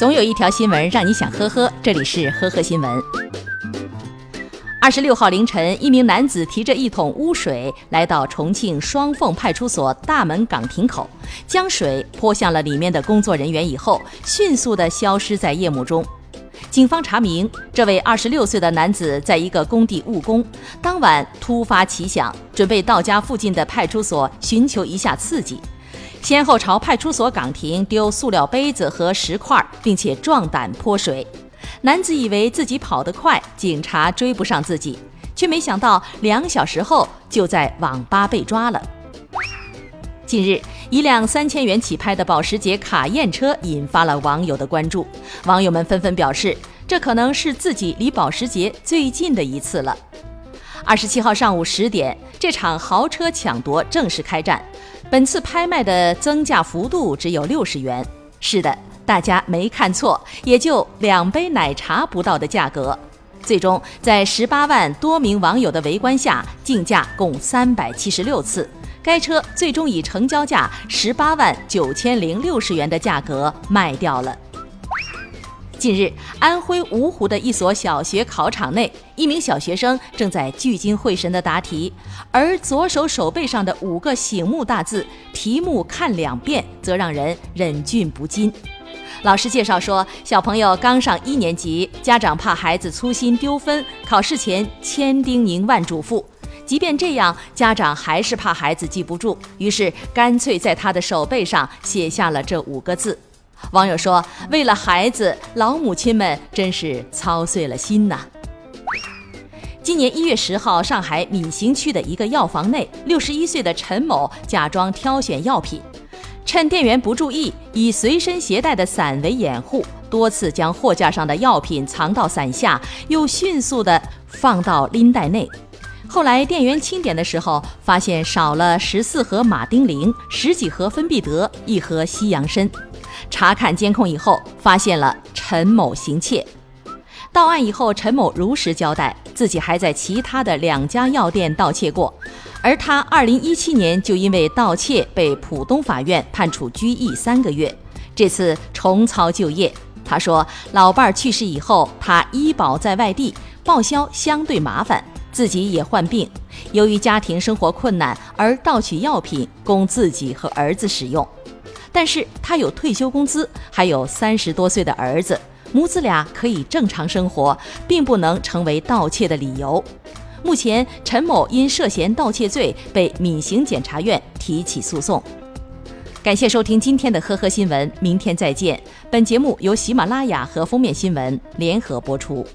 总有一条新闻让你想呵呵，这里是呵呵新闻。二十六号凌晨，一名男子提着一桶污水来到重庆双凤派出所大门岗亭口，将水泼向了里面的工作人员以后，迅速地消失在夜幕中。警方查明，这位二十六岁的男子在一个工地务工，当晚突发奇想，准备到家附近的派出所寻求一下刺激，先后朝派出所岗亭丢塑料杯子和石块，并且壮胆泼水。男子以为自己跑得快，警察追不上自己，却没想到两小时后就在网吧被抓了。近日，一辆三千元起拍的保时捷卡宴车引发了网友的关注。网友们纷纷表示，这可能是自己离保时捷最近的一次了。二十七号上午十点，这场豪车抢夺正式开战。本次拍卖的增价幅度只有六十元。是的，大家没看错，也就两杯奶茶不到的价格。最终，在十八万多名网友的围观下，竞价共三百七十六次。该车最终以成交价十八万九千零六十元的价格卖掉了。近日，安徽芜湖的一所小学考场内，一名小学生正在聚精会神地答题，而左手手背上的五个醒目大字“题目看两遍”则让人忍俊不禁。老师介绍说，小朋友刚上一年级，家长怕孩子粗心丢分，考试前千叮咛万嘱咐。即便这样，家长还是怕孩子记不住，于是干脆在他的手背上写下了这五个字。网友说：“为了孩子，老母亲们真是操碎了心呐。”今年一月十号，上海闵行区的一个药房内，六十一岁的陈某假装挑选药品，趁店员不注意，以随身携带的伞为掩护，多次将货架上的药品藏到伞下，又迅速地放到拎袋内。后来店员清点的时候，发现少了十四盒马丁啉、十几盒芬必得、一盒西洋参。查看监控以后，发现了陈某行窃。到案以后，陈某如实交代，自己还在其他的两家药店盗窃过，而他二零一七年就因为盗窃被浦东法院判处拘役三个月。这次重操旧业，他说老伴儿去世以后，他医保在外地，报销相对麻烦。自己也患病，由于家庭生活困难而盗取药品供自己和儿子使用。但是他有退休工资，还有三十多岁的儿子，母子俩可以正常生活，并不能成为盗窃的理由。目前，陈某因涉嫌盗窃罪被闵行检察院提起诉讼。感谢收听今天的呵呵新闻，明天再见。本节目由喜马拉雅和封面新闻联合播出。